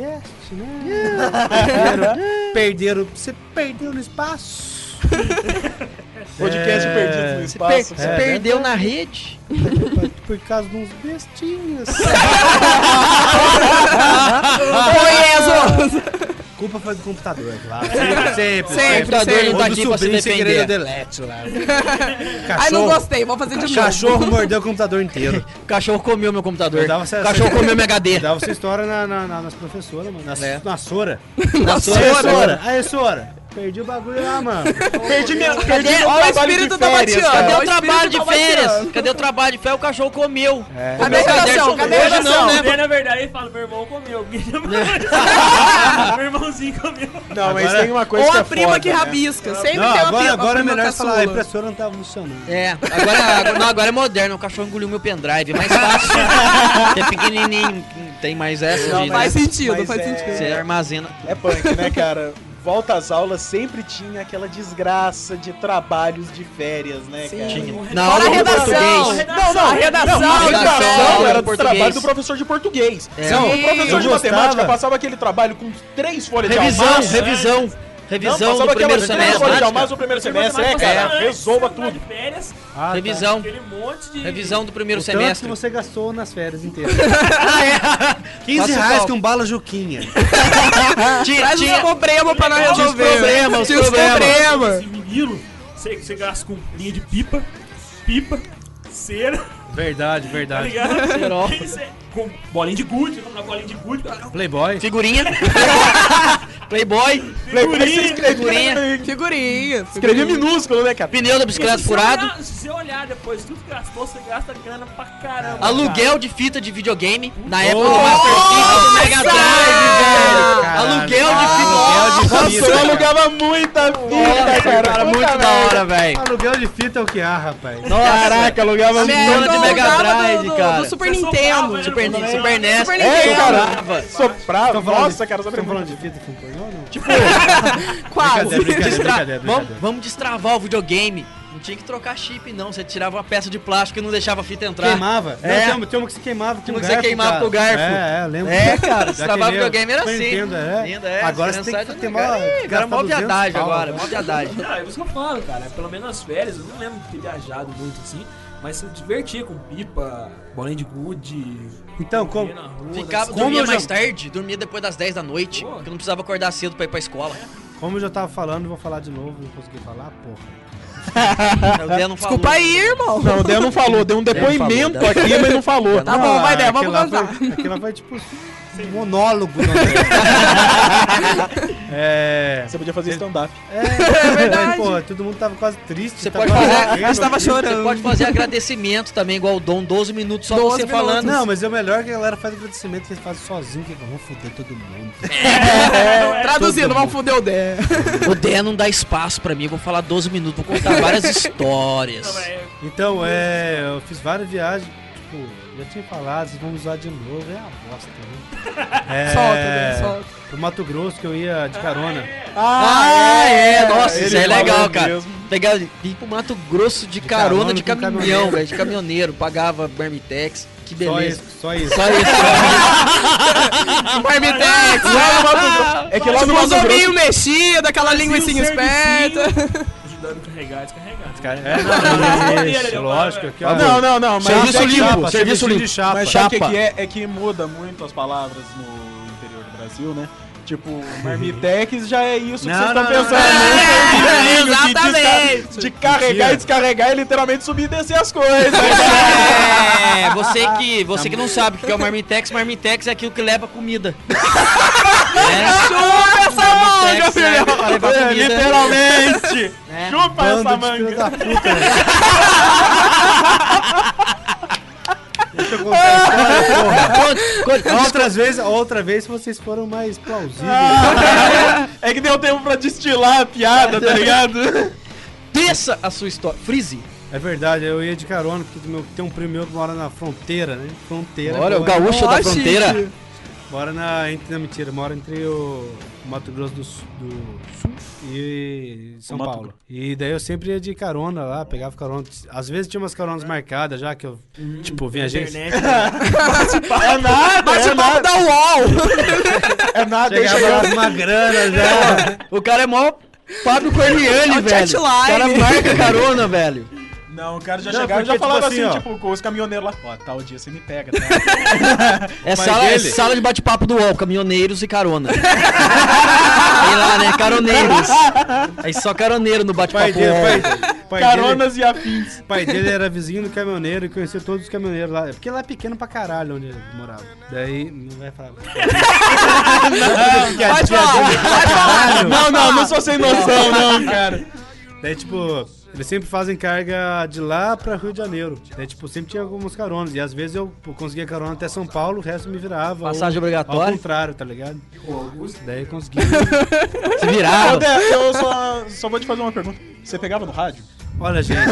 podcast, né? Perderam, perderam. Você perdeu no espaço. Podcast É, perdido no Você, espaço. per- você É, perdeu na rede. Por, por causa de uns bestinhas. Conheço! Culpa foi do computador, claro. Sempre, sempre. Sempre, computador sempre. não tá aqui pra se defender. o delete lá. Ai, não gostei, vou fazer de novo. Cachorro mordeu o computador inteiro. O cachorro comeu meu computador. Dava O essa- cachorro essa- comeu meu HD. Dava essa história na, na- na- nas professoras, mano. Nas, É. na Sora. Na Aí, sua- Sora. Aí, Sora. Perdi o bagulho lá, mano. Perdi minha. Cadê? Perdi meu Olha o trabalho espírito de da férias, Batiana. Cadê o o trabalho de tá férias? Cadê o trabalho de férias? O cachorro comeu. É. Cadê a redação? Cadê a Hoje redação? não, né? Na verdade, ele fala, meu irmão comeu. meu irmãozinho comeu. Não, mas tem uma coisa Ou que a é prima foda, que né? rabisca. Sempre Não, tem uma agora, prima, agora é melhor falar. A impressora não tava funcionando. É, agora, agora- não, agora é moderno. O cachorro engoliu meu pendrive. É mais fácil. é pequenininho. Tem mais essa. Não, de- Faz sentido, faz é- sentido. Você armazena. É punk, né, cara? Volta às aulas sempre tinha aquela desgraça de trabalhos de férias, né, cara? Tinha. Na aula de redação. português. Não, não, A redação, não, a redação redação, era do trabalho do professor de português. É. Não, o Sim. professor de matemática passava aquele trabalho com três folhas de Revisão, almaço. revisão. Não, Revisão passava do primeiro semestre. almaço no primeiro semestre. É, Matemática cara, resolva tudo. férias, Ah, tá. Revisão. monte de... Revisão do primeiro O tanto que semestre. você gastou nas férias inteiras. Ah, é? 15 Faça o reais com bala Juquinha. Tinha, Traz os tinha, problemas pra nós Tinha os resolver. problemas, os os problemas. Esse menino, você, você gasta com linha de pipa, pipa, cera, Verdade, tá verdade. ligado? Com bolinha de gude, comprar bolinha de gude, Playboy. figurinha. Playboy. Você escrevia, Figurinha. Figurinha. escrevia minúsculo, né, cara? Pneu da bicicleta Se você furado. olhar- Se você olhar depois tudo que gastou, você gasta grana pra caramba. Aluguel de fita de videogame. Na época Oh, do Master System do Mega Drive, velho. Caralho. Aluguel de fita. Aluguel de Nossa, fita. eu alugava muita fita, Nossa, cara. cara, muito da hora, velho. Aluguel de fita é o que há, rapaz. Caraca, alugava Na muito. Dona de época, Mega Drive, cara. Do Super Você Nintendo. Né? Super, Super Super NES. Super É, Nintendo. cara, soprava. Nossa, cara, Estão soprava falando de fita com pornô ou não? Tipo, Quase. Brincadeira, brincadeira, Destra- brincadeira, Vamos, vamos destravar o videogame. Não tinha que trocar chip, não. Você tirava uma peça de plástico e não deixava a fita entrar. Queimava. É. Não, tem, uma- tem uma que se queimava com Tinha uma que garfo, você queimava cara. com o garfo. É, é, lembro. É, cara, Daquele destravar videogame era Super assim. Nintendo, é. Nintendo, é, Agora você tem que ter não- uma... Cara, é mó 200 viadagem agora, né? mó viadagem. Ah, é isso que eu falo, cara. Pelo menos nas férias, eu não lembro de ter viajado muito assim. Mas se divertia com pipa, bolinha de gude. Então, como... rua, Ficava, Como dormia eu já- mais tarde, dormia depois das 10 da noite, Pô. porque eu não precisava acordar cedo pra ir pra escola. Como eu já tava falando, vou falar de novo, não consegui falar, porra. O Dé não falou. Desculpa aí, irmão. Não, o Dé não falou, deu um depoimento falou, aqui, mas não falou. Tá bom, vai, Dé, aquilo vamos lá gozar. foi- Aquilo lá foi tipo monólogo. Não, é... Você podia fazer stand-up. É, verdade. Mas, porra, todo mundo tava quase triste. Você tava pode fazer- gente tava Você chorando. pode fazer agradecimento também, igual o Dom, 12 minutos só 12 você minutos. falando. Não, mas é o melhor que a galera faz agradecimento que eles fazem sozinho, que vão foder todo mundo. Traduzindo, vamos foder o Dé. O Dé não dá espaço pra mim, eu vou falar 12 minutos, vou contar várias histórias. É- Então, é, eu fiz várias viagens, tipo, já tinha falado, vocês vão usar de novo, é uma bosta, né? É, Solta, Dé, solta. Pro Mato Grosso que eu ia de carona. Ah, é, nossa, ele isso é legal, cara. mesmo. Pegar, ir pro Mato Grosso de, De carona, carona de caminhão, velho, de caminhoneiro, pagava Bermitex, que Só beleza. isso, só isso. Só isso. Marmitex. Lá no Mato. É que lá no Mato Grosso. mexidos, aquela linguicinha um esperta. Ajudando a carregar e descarregar. É, não, isso, lógico. Aqui, ó, Não, não, não, mas Serviço é limpo, chapa, serviço de limpo. chapa. Mas sabe o que, Chapa. que é? É que muda muito as palavras no interior do Brasil, né? Tipo, Marmitex já é isso que vocês estão não, não, pensando. não. né? É, de exatamente. desca- De carregar e descarregar é literalmente subir e descer as coisas. É, você que, você que não sabe o que é o Marmitex, Marmitex é aquilo que leva comida. É, Chupa essa manga, filhão. É, literalmente. É. Chupa essa Bando de manga. da puta? Deixa eu contar a história, porra. Conte- conte- Outras vezes, outra vez vocês foram mais plausíveis. É que deu tempo pra destilar a piada, tá ligado? Desça a sua história. Freeze. É verdade, eu ia de carona, porque meu, tem um primo meu que mora na fronteira, né? Fronteira. Olha, o gaúcho da fronteira. Mora na. Entre, não, mentira, mora entre o Mato Grosso do, Sul- do Sul e São Mato Paulo. E daí eu sempre ia de carona lá, pegava carona. Às vezes tinha umas caronas marcadas já, que eu, tipo, vinha gente. Internet, né? É nada, Bate é nada. da UOL! É nada, deixa Chegava uma grana já. O cara é mó Fábio Corniani, velho. O cara marca carona, velho. Não, o cara já Não, chegava e já porque, falava tipo assim, assim, tipo, com os caminhoneiros lá. Ó, tal dia você me pega, tá? É sala, é ele- sala de bate-papo do UOL, caminhoneiros e carona. Aí lá, né? Caroneiros. Aí só caroneiro no bate-papo UOL. pai, pai dele, Caronas e afins. pai dele era vizinho do caminhoneiro e conhecia todos os caminhoneiros lá. Porque lá é pequeno pra caralho onde ele morava. Daí, não vai falar. Porque a Pode falar. Não, não, não sou sem noção, não, cara. Daí, tipo, eles sempre fazem carga de lá pra Rio de Janeiro. Daí, tipo, sempre tinha algumas caronas. E às vezes eu conseguia carona até São Paulo, o resto me virava. Passagem Ou- obrigatória? Ao contrário, tá ligado? Daí consegui. Se virava. Dé, eu só, só vou te fazer uma pergunta. Você pegava no rádio? Olha, gente.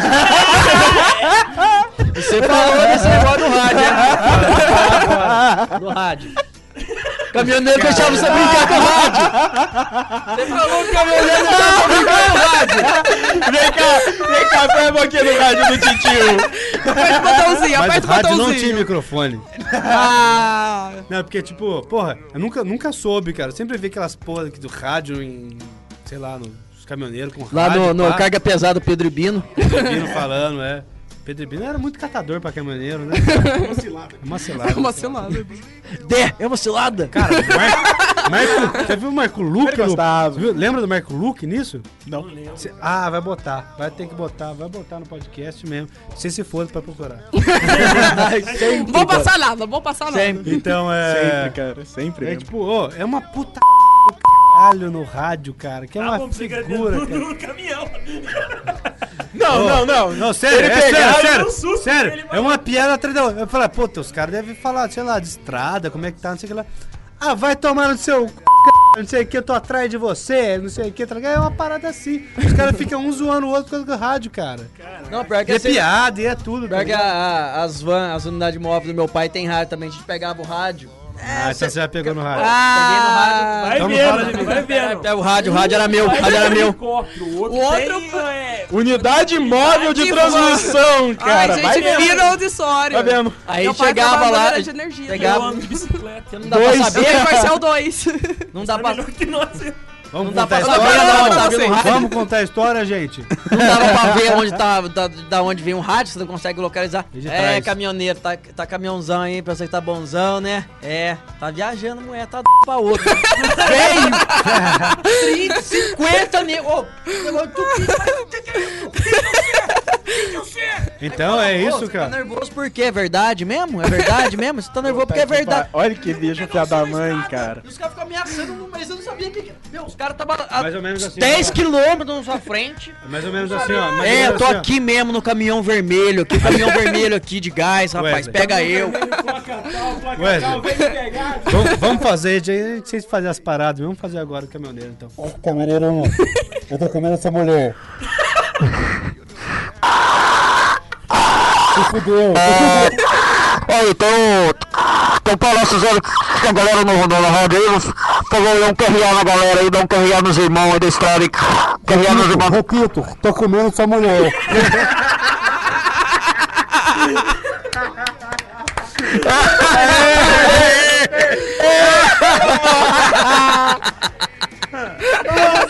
Você falou desse negócio do rádio, né? Do rádio. Caminhoneiro deixava você brincar com o rádio. Você falou que caminhoneiro deixava você brincar no rádio. Vem cá, vem cá, pega um pouquinho no rádio do titio. Aperta o botãozinho, Mas aperta o o rádio não tinha botãozinho. microfone. Ah, Não, porque, tipo, porra, eu nunca, nunca soube, cara. Eu sempre vi aquelas porra aqui do rádio em, sei lá, nos caminhoneiros com Lá rádio. no, no pá, Carga Pesada Pedro e Bino. Pedro falando, é. Pedro Bino era muito catador pra caminhoneiro, né? Uma cilada. Uma cilada. uma cilada. Dé, é uma cilada. Cara, o Marco, Marco, você viu o Marco Luque? No- gostava. viu- lembra do Marco Luque nisso? Não. Cê- ah, vai botar. Vai ter que botar. Vai botar no podcast mesmo. Se se for pra procurar. Sempre, Vou cara. passar nada, não vou passar nada. Sempre. Então é. Sempre, cara, sempre. É mesmo. tipo, ô, é uma puta do caralho no rádio, cara. Que é Ah, uma figura, no, cara. no caminhão. Não, não, não. Não, sério, Ele é sério, sério. um susto sério, é uma piada atrás da outra. Eu falei, puta, os caras devem falar, sei lá, de estrada, como é que tá, não sei o que lá. Ah, vai tomar no seu c... não sei o que, eu tô atrás de você, não sei o que, tá? É uma parada assim. Os caras ficam um zoando o outro por causa do rádio, cara. Não, pior que E é assim, piada, e é tudo. Pior tá que a- a- as van, as unidades móveis do meu pai tem rádio também. A gente pegava o rádio. Ah, então você já pegou no rádio. Ah, Vai Então não vendo, fala amigo, de vai vendo. Pega o rádio, o rádio era meu, o Vai rádio era vendo meu. O outro, O é, Unidade móvel de transmissão, cara. Ai, vai gente, vendo. vira auditório. Vai vendo. Aí chegava lá, de energia. eu pegava, ando de bicicleta. não dá Dois. pra saber, vai ser o 2. não dá Tá pra, melhor que nós. Vamos não dá contar a história? não? tá vindo o rádio. Vamos contar a história, gente? Não dava pra ver onde tá, da, da onde vem o rádio, você não consegue localizar. É, trás? caminhoneiro, tá, tá caminhãozão aí, pra você que tá bonzão, né? É, tá viajando, mulher, tá d pra outro. Veio! 30, 50 nego. Ô, negócio Então é isso, Tá cara. nervoso por quê? É verdade mesmo? É verdade mesmo? Você tá nervoso porque é verdade. Olha que bicho filha da mãe, cara. E os caras ficam ameaçando, mas eu não sabia que. Meu, os caras estavam a Mais ou menos assim. 10 quilômetros na sua frente. Mais ou menos assim, ó. É, eu tô assim, ó. aqui mesmo no caminhão vermelho, aqui, caminhão vermelho aqui de gás, rapaz. Wesley. Pega eu. Vamos, vamos fazer, já vocês fazer as paradas, vamos fazer agora o caminhoneiro, então. Caminhoneiro, eu tô comendo essa mulher. Fudeu. Olha, então, então palestrando com a galera no, no, na rádio aí, então vou dar um carrear na galera aí, dar um carrear nos irmãos aí da história, aí, carrear nos irmãos. Repito, tô comendo essa mulher.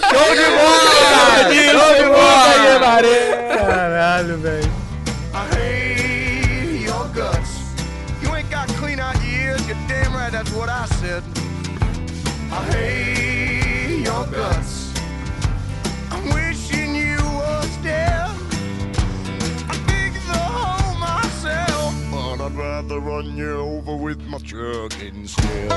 Show de bola! Show de bola! Caralho, velho. What I said. I hate your guts. I'm wishing you was dead. I dig the hole myself, but I'd rather run you over with my truck instead.